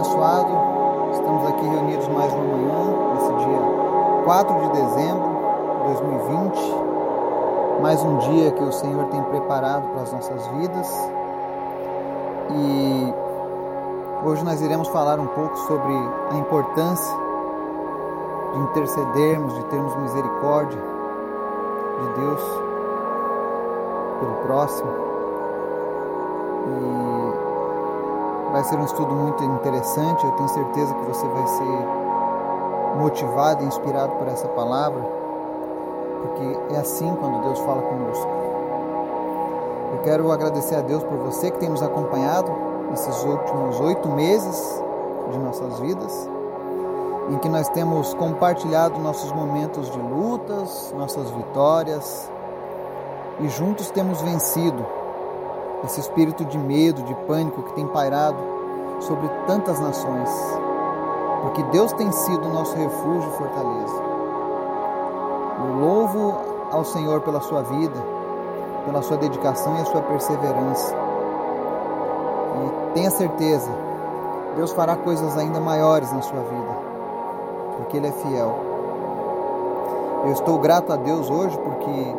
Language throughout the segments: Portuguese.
abençoado. Estamos aqui reunidos mais uma manhã, nesse dia 4 de dezembro de 2020. Mais um dia que o Senhor tem preparado para as nossas vidas. E hoje nós iremos falar um pouco sobre a importância de intercedermos, de termos misericórdia de Deus pelo próximo. E Vai ser um estudo muito interessante. Eu tenho certeza que você vai ser motivado e inspirado por essa palavra, porque é assim quando Deus fala conosco. Eu quero agradecer a Deus por você que tem nos acompanhado nesses últimos oito meses de nossas vidas, em que nós temos compartilhado nossos momentos de lutas, nossas vitórias, e juntos temos vencido esse espírito de medo, de pânico que tem pairado sobre tantas nações, porque Deus tem sido nosso refúgio e fortaleza. Eu louvo ao Senhor pela sua vida, pela sua dedicação e a sua perseverança. E tenha certeza, Deus fará coisas ainda maiores na sua vida, porque Ele é fiel. Eu estou grato a Deus hoje porque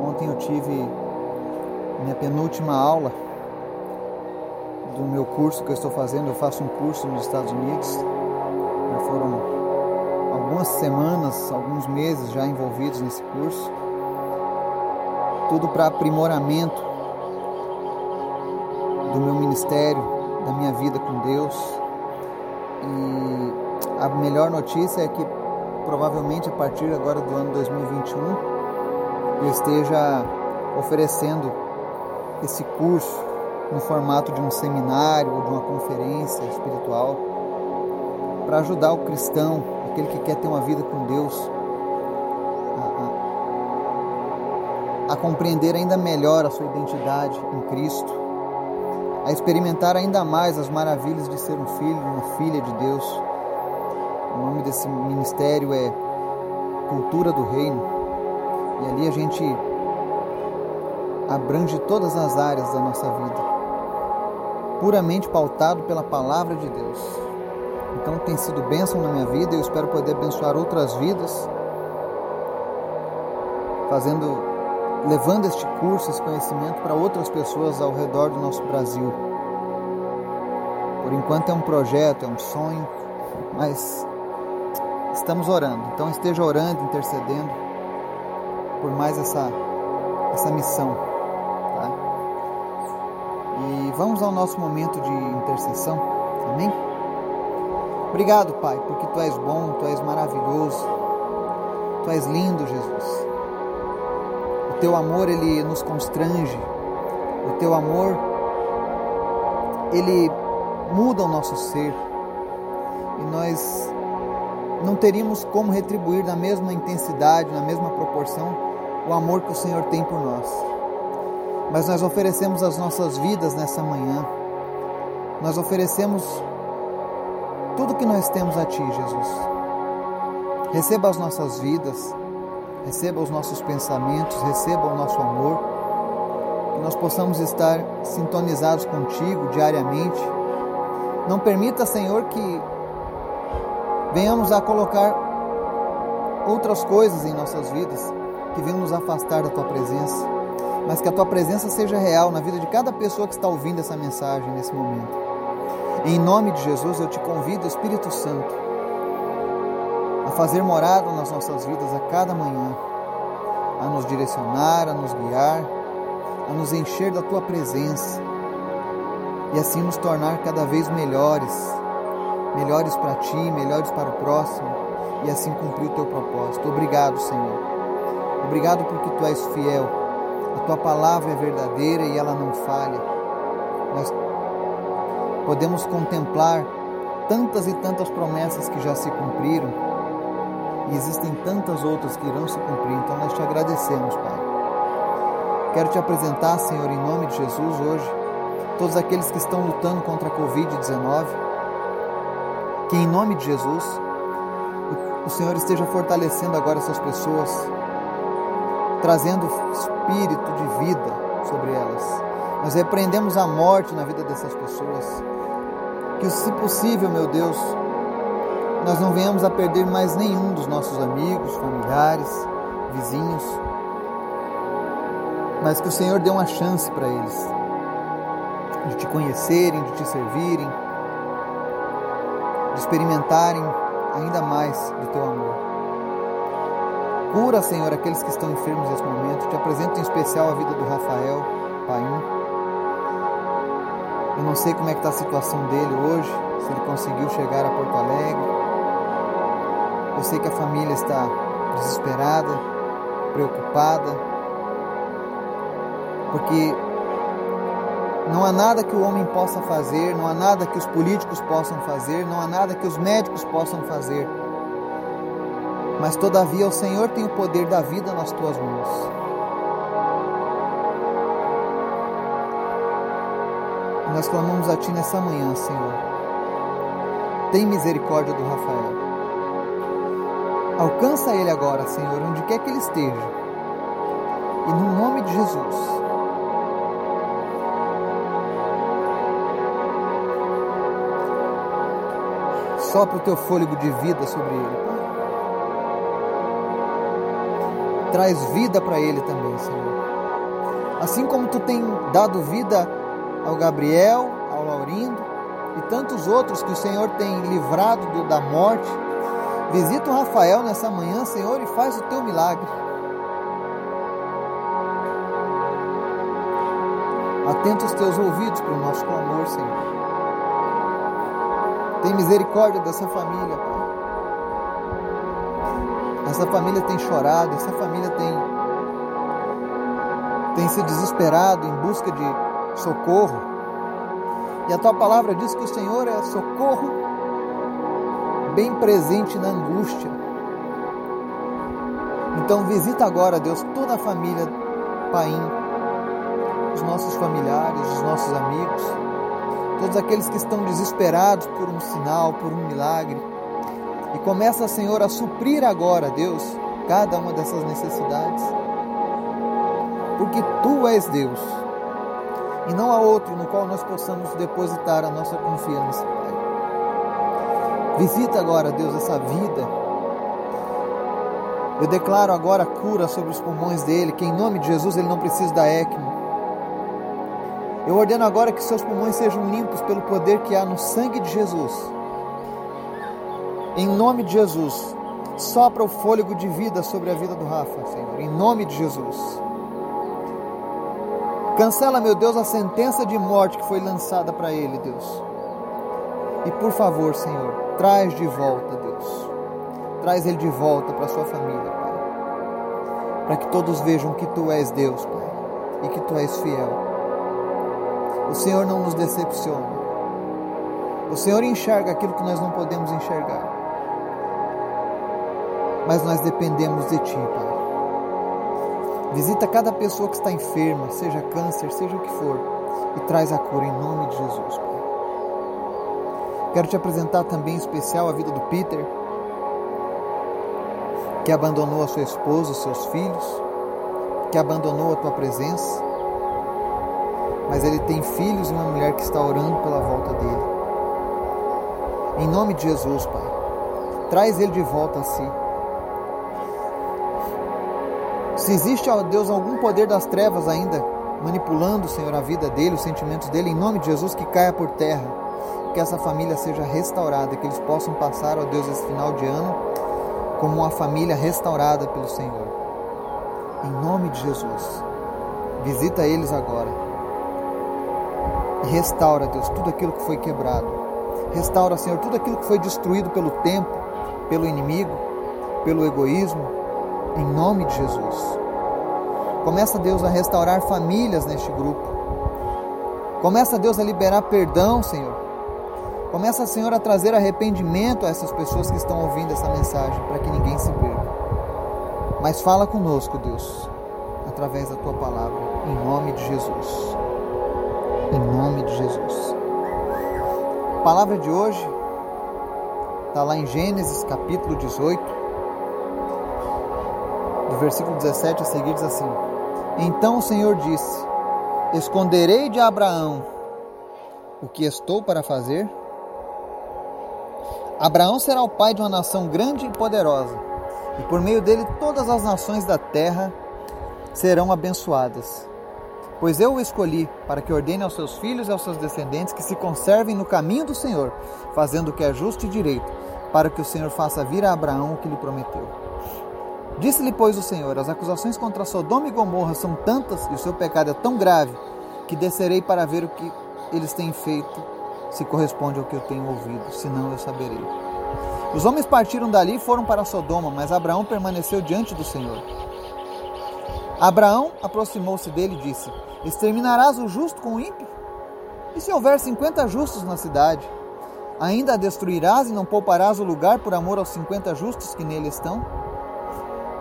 ontem eu tive minha penúltima aula do meu curso que eu estou fazendo. Eu faço um curso nos Estados Unidos. Já foram algumas semanas, alguns meses já envolvidos nesse curso. Tudo para aprimoramento do meu ministério, da minha vida com Deus. E a melhor notícia é que provavelmente a partir agora do ano 2021 eu esteja oferecendo esse curso no formato de um seminário ou de uma conferência espiritual para ajudar o cristão, aquele que quer ter uma vida com Deus, a, a, a compreender ainda melhor a sua identidade em Cristo, a experimentar ainda mais as maravilhas de ser um filho, uma filha de Deus. O nome desse ministério é Cultura do Reino. E ali a gente abrange todas as áreas da nossa vida, puramente pautado pela palavra de Deus. Então tem sido bênção na minha vida e eu espero poder abençoar outras vidas, fazendo, levando este curso, esse conhecimento para outras pessoas ao redor do nosso Brasil. Por enquanto é um projeto, é um sonho, mas estamos orando. Então esteja orando, intercedendo por mais essa essa missão. Vamos ao nosso momento de intercessão. Amém? Obrigado, Pai, porque tu és bom, tu és maravilhoso. Tu és lindo, Jesus. O teu amor ele nos constrange. O teu amor ele muda o nosso ser. E nós não teríamos como retribuir na mesma intensidade, na mesma proporção, o amor que o Senhor tem por nós mas nós oferecemos as nossas vidas nessa manhã. Nós oferecemos tudo que nós temos a Ti, Jesus. Receba as nossas vidas, receba os nossos pensamentos, receba o nosso amor, que nós possamos estar sintonizados contigo diariamente. Não permita, Senhor, que venhamos a colocar outras coisas em nossas vidas que venham nos afastar da Tua presença mas que a tua presença seja real na vida de cada pessoa que está ouvindo essa mensagem nesse momento. em nome de Jesus, eu te convido, Espírito Santo, a fazer morada nas nossas vidas a cada manhã, a nos direcionar, a nos guiar, a nos encher da tua presença e assim nos tornar cada vez melhores, melhores para ti, melhores para o próximo e assim cumprir o teu propósito. Obrigado, Senhor. Obrigado porque tu és fiel a tua palavra é verdadeira e ela não falha. Nós podemos contemplar tantas e tantas promessas que já se cumpriram e existem tantas outras que irão se cumprir. Então nós te agradecemos, Pai. Quero te apresentar, Senhor, em nome de Jesus hoje, todos aqueles que estão lutando contra a Covid-19, que em nome de Jesus o Senhor esteja fortalecendo agora essas pessoas trazendo espírito de vida sobre elas. Nós repreendemos a morte na vida dessas pessoas. Que, se possível, meu Deus, nós não venhamos a perder mais nenhum dos nossos amigos, familiares, vizinhos, mas que o Senhor dê uma chance para eles de te conhecerem, de te servirem, de experimentarem ainda mais do teu amor. Cura, Senhor, aqueles que estão enfermos nesse momento. Te apresento em especial a vida do Rafael Paim. Eu não sei como é que está a situação dele hoje, se ele conseguiu chegar a Porto Alegre. Eu sei que a família está desesperada, preocupada, porque não há nada que o homem possa fazer, não há nada que os políticos possam fazer, não há nada que os médicos possam fazer. Mas todavia o Senhor tem o poder da vida nas tuas mãos. Nós clamamos a Ti nessa manhã, Senhor. Tem misericórdia do Rafael. Alcança ele agora, Senhor, onde quer que ele esteja. E no nome de Jesus. Sopra o teu fôlego de vida sobre ele, Pai. Traz vida para ele também, Senhor. Assim como tu tem dado vida ao Gabriel, ao Laurindo e tantos outros que o Senhor tem livrado do, da morte, visita o Rafael nessa manhã, Senhor, e faz o teu milagre. Atenta os teus ouvidos para o nosso clamor, Senhor. Tem misericórdia dessa família, Pai. Essa família tem chorado, essa família tem, tem se desesperado em busca de socorro. E a tua palavra diz que o Senhor é socorro bem presente na angústia. Então visita agora, Deus, toda a família Paim, os nossos familiares, os nossos amigos todos aqueles que estão desesperados por um sinal, por um milagre. Começa, Senhor, a suprir agora, Deus, cada uma dessas necessidades. Porque Tu és Deus e não há outro no qual nós possamos depositar a nossa confiança, Pai. Visita agora, Deus, essa vida. Eu declaro agora cura sobre os pulmões dele, que em nome de Jesus ele não precisa da ECMO eu ordeno agora que seus pulmões sejam limpos pelo poder que há no sangue de Jesus. Em nome de Jesus, sopra o fôlego de vida sobre a vida do Rafa, Senhor. Em nome de Jesus. Cancela, meu Deus, a sentença de morte que foi lançada para ele, Deus. E por favor, Senhor, traz de volta, Deus. Traz ele de volta para sua família, Pai. Para que todos vejam que tu és Deus, Pai, e que tu és fiel. O Senhor não nos decepciona. O Senhor enxerga aquilo que nós não podemos enxergar. Mas nós dependemos de Ti, Pai. Visita cada pessoa que está enferma, seja câncer, seja o que for, e traz a cura em nome de Jesus, Pai. Quero te apresentar também em especial a vida do Peter, que abandonou a sua esposa, os seus filhos, que abandonou a tua presença mas ele tem filhos e uma mulher que está orando pela volta dele. Em nome de Jesus, Pai, traz ele de volta a si. Se existe, ó Deus, algum poder das trevas ainda manipulando, Senhor, a vida dele, os sentimentos dele, em nome de Jesus, que caia por terra, que essa família seja restaurada, que eles possam passar, ó Deus, esse final de ano como uma família restaurada pelo Senhor. Em nome de Jesus, visita eles agora e restaura, Deus, tudo aquilo que foi quebrado. Restaura, Senhor, tudo aquilo que foi destruído pelo tempo, pelo inimigo, pelo egoísmo, em nome de Jesus. Começa, Deus, a restaurar famílias neste grupo. Começa, Deus, a liberar perdão, Senhor. Começa, Senhor, a trazer arrependimento a essas pessoas que estão ouvindo essa mensagem, para que ninguém se perca. Mas fala conosco, Deus, através da tua palavra, em nome de Jesus em nome de Jesus. A palavra de hoje está lá em Gênesis capítulo 18, do versículo 17 a seguir, diz assim: Então o Senhor disse: Esconderei de Abraão o que estou para fazer? Abraão será o pai de uma nação grande e poderosa, e por meio dele todas as nações da terra serão abençoadas. Pois eu o escolhi para que ordene aos seus filhos e aos seus descendentes que se conservem no caminho do Senhor, fazendo o que é justo e direito, para que o Senhor faça vir a Abraão o que lhe prometeu. Disse-lhe, pois, o Senhor: As acusações contra Sodoma e Gomorra são tantas e o seu pecado é tão grave que descerei para ver o que eles têm feito, se corresponde ao que eu tenho ouvido, senão eu saberei. Os homens partiram dali e foram para Sodoma, mas Abraão permaneceu diante do Senhor. Abraão aproximou-se dele e disse: Exterminarás o justo com o ímpio? E se houver cinquenta justos na cidade, ainda a destruirás e não pouparás o lugar por amor aos cinquenta justos que nele estão?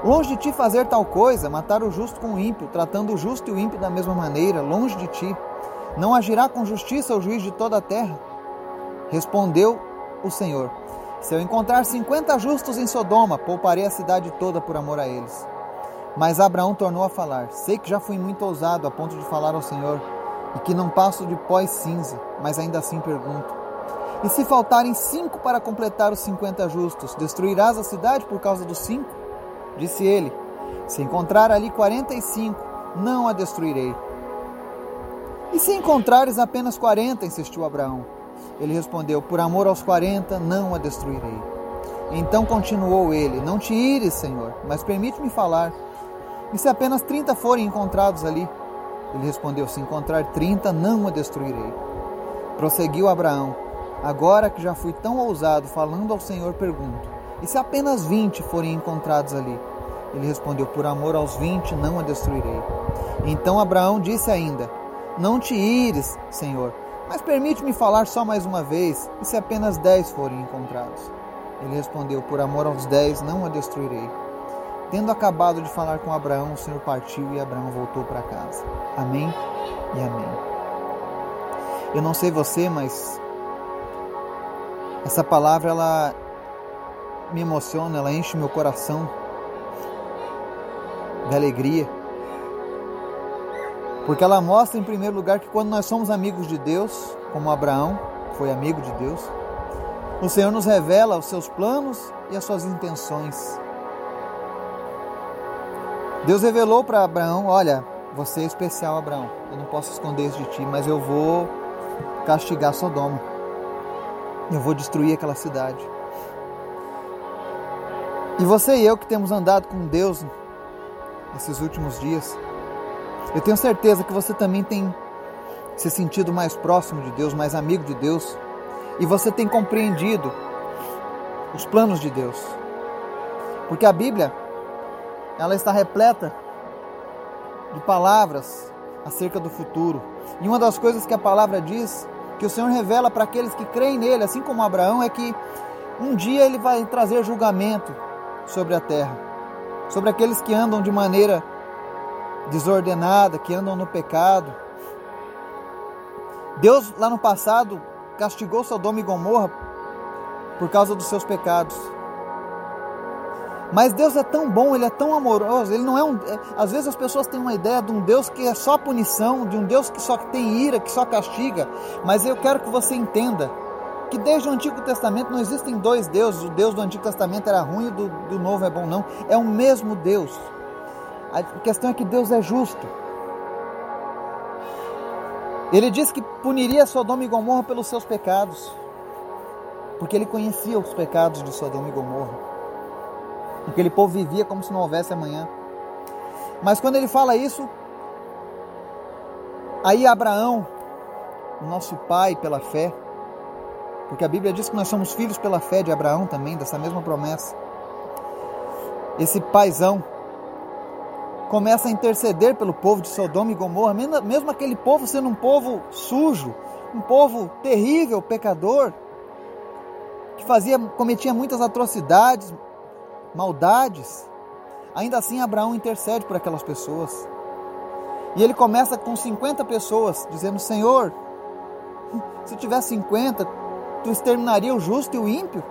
Longe de ti fazer tal coisa, matar o justo com o ímpio, tratando o justo e o ímpio da mesma maneira, longe de ti. Não agirá com justiça o juiz de toda a terra? Respondeu o Senhor: Se eu encontrar cinquenta justos em Sodoma, pouparei a cidade toda por amor a eles. Mas Abraão tornou a falar: Sei que já fui muito ousado a ponto de falar ao Senhor, e que não passo de pó e cinza, mas ainda assim pergunto: E se faltarem cinco para completar os cinquenta justos, destruirás a cidade por causa dos cinco? Disse ele: Se encontrar ali quarenta e cinco, não a destruirei. E se encontrares apenas quarenta? insistiu Abraão. Ele respondeu: Por amor aos quarenta, não a destruirei. Então continuou ele: Não te ires, Senhor, mas permite-me falar. E se apenas trinta forem encontrados ali? Ele respondeu: Se encontrar trinta, não a destruirei. Prosseguiu Abraão: Agora que já fui tão ousado falando ao Senhor, pergunto: E se apenas vinte forem encontrados ali? Ele respondeu: Por amor aos vinte, não a destruirei. Então Abraão disse ainda: Não te ires, Senhor, mas permite-me falar só mais uma vez, e se apenas dez forem encontrados? Ele respondeu: Por amor aos dez, não a destruirei. Tendo acabado de falar com Abraão, o Senhor partiu e Abraão voltou para casa. Amém e amém. Eu não sei você, mas essa palavra ela me emociona, ela enche meu coração de alegria. Porque ela mostra, em primeiro lugar, que quando nós somos amigos de Deus, como Abraão foi amigo de Deus, o Senhor nos revela os seus planos e as suas intenções. Deus revelou para Abraão: Olha, você é especial, Abraão. Eu não posso esconder isso de ti, mas eu vou castigar Sodoma. Eu vou destruir aquela cidade. E você e eu que temos andado com Deus nesses últimos dias, eu tenho certeza que você também tem se sentido mais próximo de Deus, mais amigo de Deus, e você tem compreendido os planos de Deus. Porque a Bíblia ela está repleta de palavras acerca do futuro. E uma das coisas que a palavra diz, que o Senhor revela para aqueles que creem nele, assim como Abraão, é que um dia ele vai trazer julgamento sobre a terra, sobre aqueles que andam de maneira desordenada, que andam no pecado. Deus lá no passado castigou Sodoma e Gomorra por causa dos seus pecados. Mas Deus é tão bom, Ele é tão amoroso, Ele não é um. É, às vezes as pessoas têm uma ideia de um Deus que é só punição, de um Deus que só tem ira, que só castiga. Mas eu quero que você entenda que desde o Antigo Testamento não existem dois deuses. O Deus do Antigo Testamento era ruim e do, do Novo é bom, não. É o mesmo Deus. A questão é que Deus é justo. Ele disse que puniria Sodoma e Gomorra pelos seus pecados, porque ele conhecia os pecados de Sodoma e Gomorra. Aquele povo vivia como se não houvesse amanhã. Mas quando ele fala isso, aí Abraão, nosso pai pela fé, porque a Bíblia diz que nós somos filhos pela fé de Abraão também, dessa mesma promessa. Esse paizão começa a interceder pelo povo de Sodoma e Gomorra, mesmo aquele povo sendo um povo sujo, um povo terrível, pecador, que fazia, cometia muitas atrocidades, maldades, ainda assim Abraão intercede por aquelas pessoas. E ele começa com 50 pessoas, dizendo: Senhor, se tiver 50, tu exterminaria o justo e o ímpio?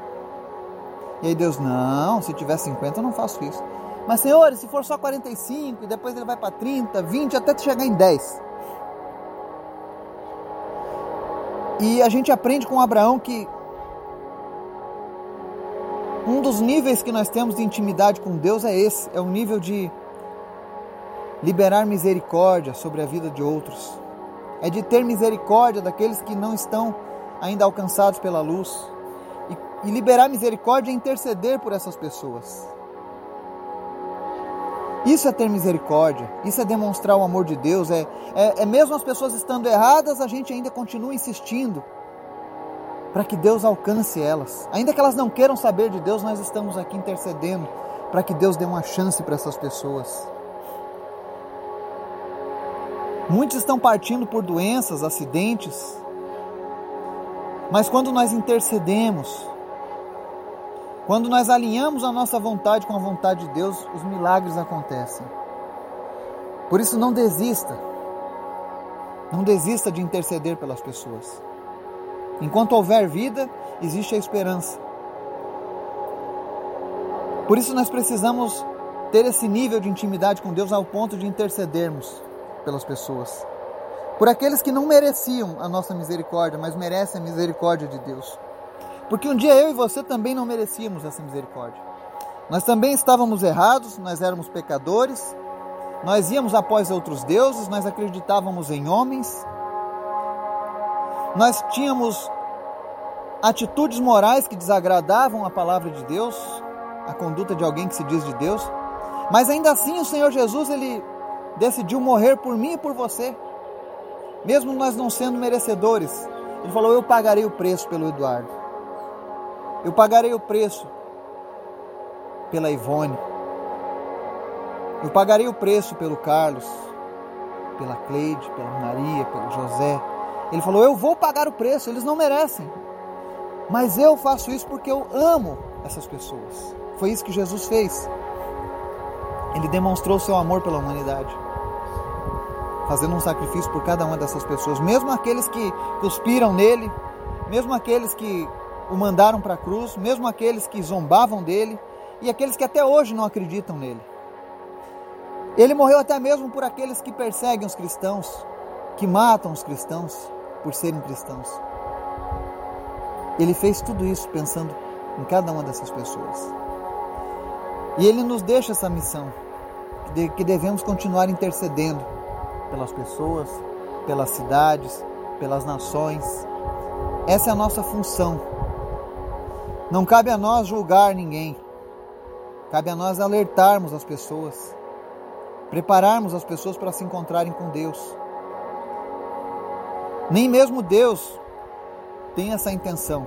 E aí Deus: Não, se tiver 50, eu não faço isso. Mas, Senhor, se for só 45, e depois ele vai para 30, 20, até chegar em 10. E a gente aprende com Abraão que Um dos níveis que nós temos de intimidade com Deus é esse, é o nível de liberar misericórdia sobre a vida de outros. É de ter misericórdia daqueles que não estão ainda alcançados pela luz. E, e liberar misericórdia é interceder por essas pessoas. Isso é ter misericórdia, isso é demonstrar o amor de Deus, é, é, é mesmo as pessoas estando erradas, a gente ainda continua insistindo para que Deus alcance elas. Ainda que elas não queiram saber de Deus, nós estamos aqui intercedendo para que Deus dê uma chance para essas pessoas. Muitos estão partindo por doenças, acidentes, mas quando nós intercedemos, quando nós alinhamos a nossa vontade com a vontade de Deus, os milagres acontecem. Por isso, não desista. Não desista de interceder pelas pessoas. Enquanto houver vida, existe a esperança. Por isso, nós precisamos ter esse nível de intimidade com Deus ao ponto de intercedermos pelas pessoas. Por aqueles que não mereciam a nossa misericórdia, mas merecem a misericórdia de Deus. Porque um dia eu e você também não merecíamos essa misericórdia. Nós também estávamos errados, nós éramos pecadores, nós íamos após outros deuses, nós acreditávamos em homens, nós tínhamos atitudes morais que desagradavam a palavra de Deus, a conduta de alguém que se diz de Deus, mas ainda assim o Senhor Jesus ele decidiu morrer por mim e por você, mesmo nós não sendo merecedores. Ele falou: Eu pagarei o preço pelo Eduardo, eu pagarei o preço pela Ivone, eu pagarei o preço pelo Carlos, pela Cleide, pela Maria, pelo José. Ele falou: Eu vou pagar o preço, eles não merecem, mas eu faço isso porque eu amo essas pessoas. Foi isso que Jesus fez. Ele demonstrou seu amor pela humanidade, fazendo um sacrifício por cada uma dessas pessoas, mesmo aqueles que cuspiram nele, mesmo aqueles que o mandaram para a cruz, mesmo aqueles que zombavam dele e aqueles que até hoje não acreditam nele. Ele morreu até mesmo por aqueles que perseguem os cristãos, que matam os cristãos por serem cristãos. Ele fez tudo isso pensando em cada uma dessas pessoas. E ele nos deixa essa missão, de que devemos continuar intercedendo pelas pessoas, pelas cidades, pelas nações. Essa é a nossa função. Não cabe a nós julgar ninguém. Cabe a nós alertarmos as pessoas, prepararmos as pessoas para se encontrarem com Deus. Nem mesmo Deus tem essa intenção.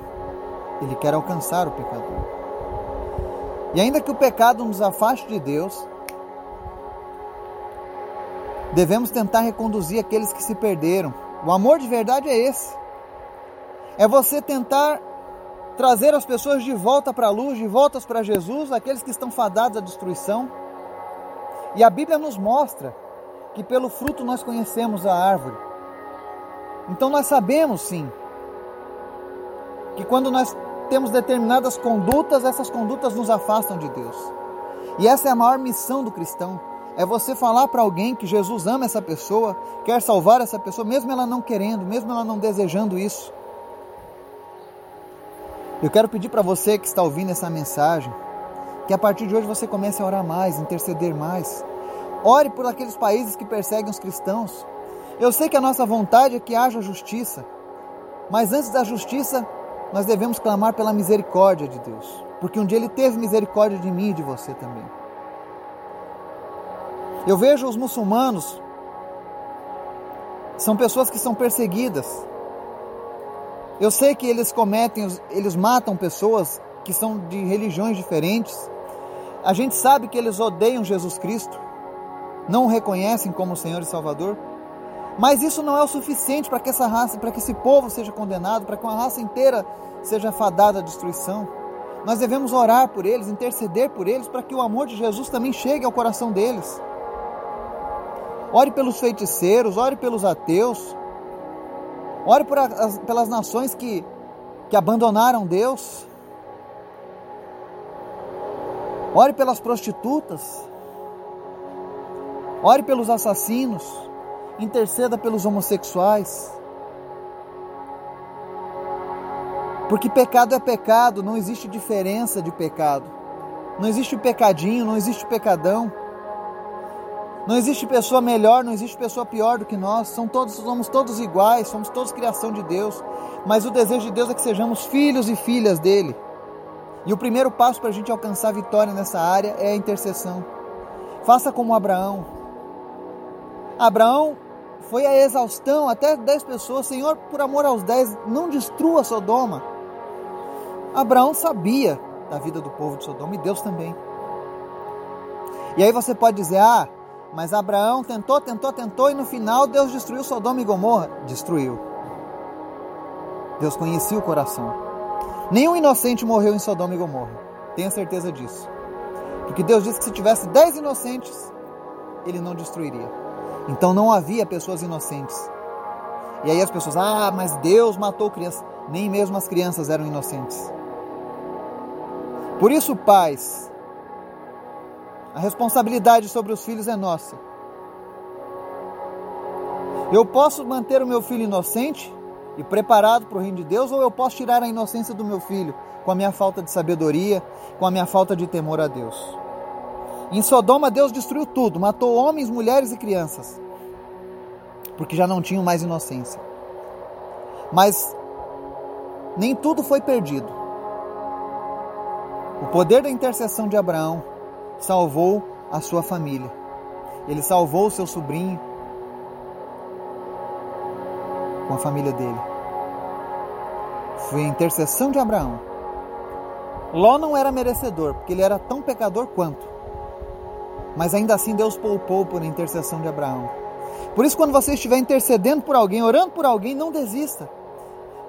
Ele quer alcançar o pecador. E ainda que o pecado nos afaste de Deus, devemos tentar reconduzir aqueles que se perderam. O amor de verdade é esse. É você tentar trazer as pessoas de volta para a luz, de volta para Jesus, aqueles que estão fadados à destruição. E a Bíblia nos mostra que pelo fruto nós conhecemos a árvore. Então nós sabemos sim que quando nós temos determinadas condutas, essas condutas nos afastam de Deus. E essa é a maior missão do cristão. É você falar para alguém que Jesus ama essa pessoa, quer salvar essa pessoa, mesmo ela não querendo, mesmo ela não desejando isso. Eu quero pedir para você que está ouvindo essa mensagem, que a partir de hoje você comece a orar mais, interceder mais. Ore por aqueles países que perseguem os cristãos. Eu sei que a nossa vontade é que haja justiça, mas antes da justiça, nós devemos clamar pela misericórdia de Deus, porque um dia Ele teve misericórdia de mim e de você também. Eu vejo os muçulmanos, são pessoas que são perseguidas. Eu sei que eles cometem, eles matam pessoas que são de religiões diferentes. A gente sabe que eles odeiam Jesus Cristo, não o reconhecem como Senhor e Salvador. Mas isso não é o suficiente para que essa raça, para que esse povo seja condenado, para que uma raça inteira seja fadada à destruição. Nós devemos orar por eles, interceder por eles, para que o amor de Jesus também chegue ao coração deles. Ore pelos feiticeiros, ore pelos ateus, ore as, pelas nações que, que abandonaram Deus. Ore pelas prostitutas. Ore pelos assassinos interceda pelos homossexuais. Porque pecado é pecado, não existe diferença de pecado. Não existe pecadinho, não existe pecadão. Não existe pessoa melhor, não existe pessoa pior do que nós. São todos, somos todos iguais, somos todos criação de Deus. Mas o desejo de Deus é que sejamos filhos e filhas dele. E o primeiro passo para a gente alcançar a vitória nessa área é a intercessão. Faça como Abraão. Abraão foi a exaustão, até dez pessoas, Senhor, por amor aos dez, não destrua Sodoma. Abraão sabia da vida do povo de Sodoma e Deus também. E aí você pode dizer, ah, mas Abraão tentou, tentou, tentou e no final Deus destruiu Sodoma e Gomorra. Destruiu. Deus conhecia o coração. Nenhum inocente morreu em Sodoma e Gomorra. Tenha certeza disso. Porque Deus disse que se tivesse dez inocentes, ele não destruiria. Então não havia pessoas inocentes. E aí as pessoas, ah, mas Deus matou crianças. Nem mesmo as crianças eram inocentes. Por isso, pais, a responsabilidade sobre os filhos é nossa. Eu posso manter o meu filho inocente e preparado para o reino de Deus, ou eu posso tirar a inocência do meu filho com a minha falta de sabedoria, com a minha falta de temor a Deus. Em Sodoma, Deus destruiu tudo, matou homens, mulheres e crianças, porque já não tinham mais inocência. Mas nem tudo foi perdido. O poder da intercessão de Abraão salvou a sua família. Ele salvou o seu sobrinho com a família dele. Foi a intercessão de Abraão. Ló não era merecedor, porque ele era tão pecador quanto. Mas ainda assim Deus poupou por intercessão de Abraão. Por isso, quando você estiver intercedendo por alguém, orando por alguém, não desista.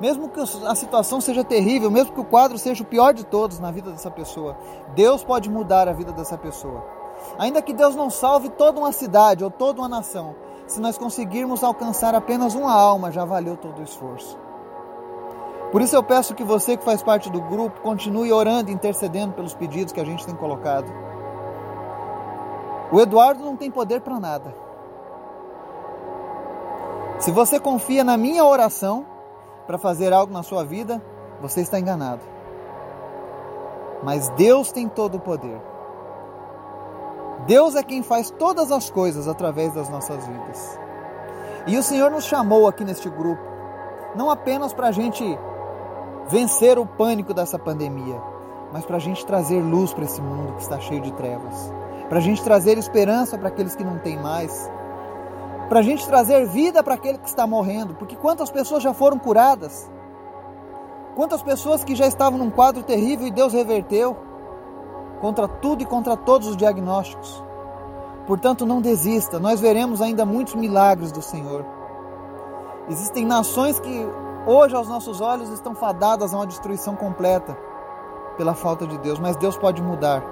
Mesmo que a situação seja terrível, mesmo que o quadro seja o pior de todos na vida dessa pessoa, Deus pode mudar a vida dessa pessoa. Ainda que Deus não salve toda uma cidade ou toda uma nação, se nós conseguirmos alcançar apenas uma alma, já valeu todo o esforço. Por isso eu peço que você que faz parte do grupo continue orando e intercedendo pelos pedidos que a gente tem colocado. O Eduardo não tem poder para nada. Se você confia na minha oração, para fazer algo na sua vida, você está enganado. Mas Deus tem todo o poder. Deus é quem faz todas as coisas através das nossas vidas. E o Senhor nos chamou aqui neste grupo, não apenas para a gente vencer o pânico dessa pandemia, mas para a gente trazer luz para esse mundo que está cheio de trevas, para a gente trazer esperança para aqueles que não têm mais, para a gente trazer vida para aquele que está morrendo, porque quantas pessoas já foram curadas? Quantas pessoas que já estavam num quadro terrível e Deus reverteu contra tudo e contra todos os diagnósticos. Portanto, não desista, nós veremos ainda muitos milagres do Senhor. Existem nações que hoje, aos nossos olhos, estão fadadas a uma destruição completa pela falta de Deus, mas Deus pode mudar.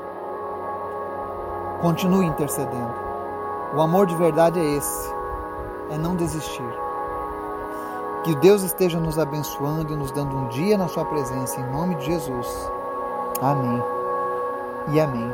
Continue intercedendo. O amor de verdade é esse é não desistir. Que Deus esteja nos abençoando e nos dando um dia na Sua presença, em nome de Jesus. Amém e amém.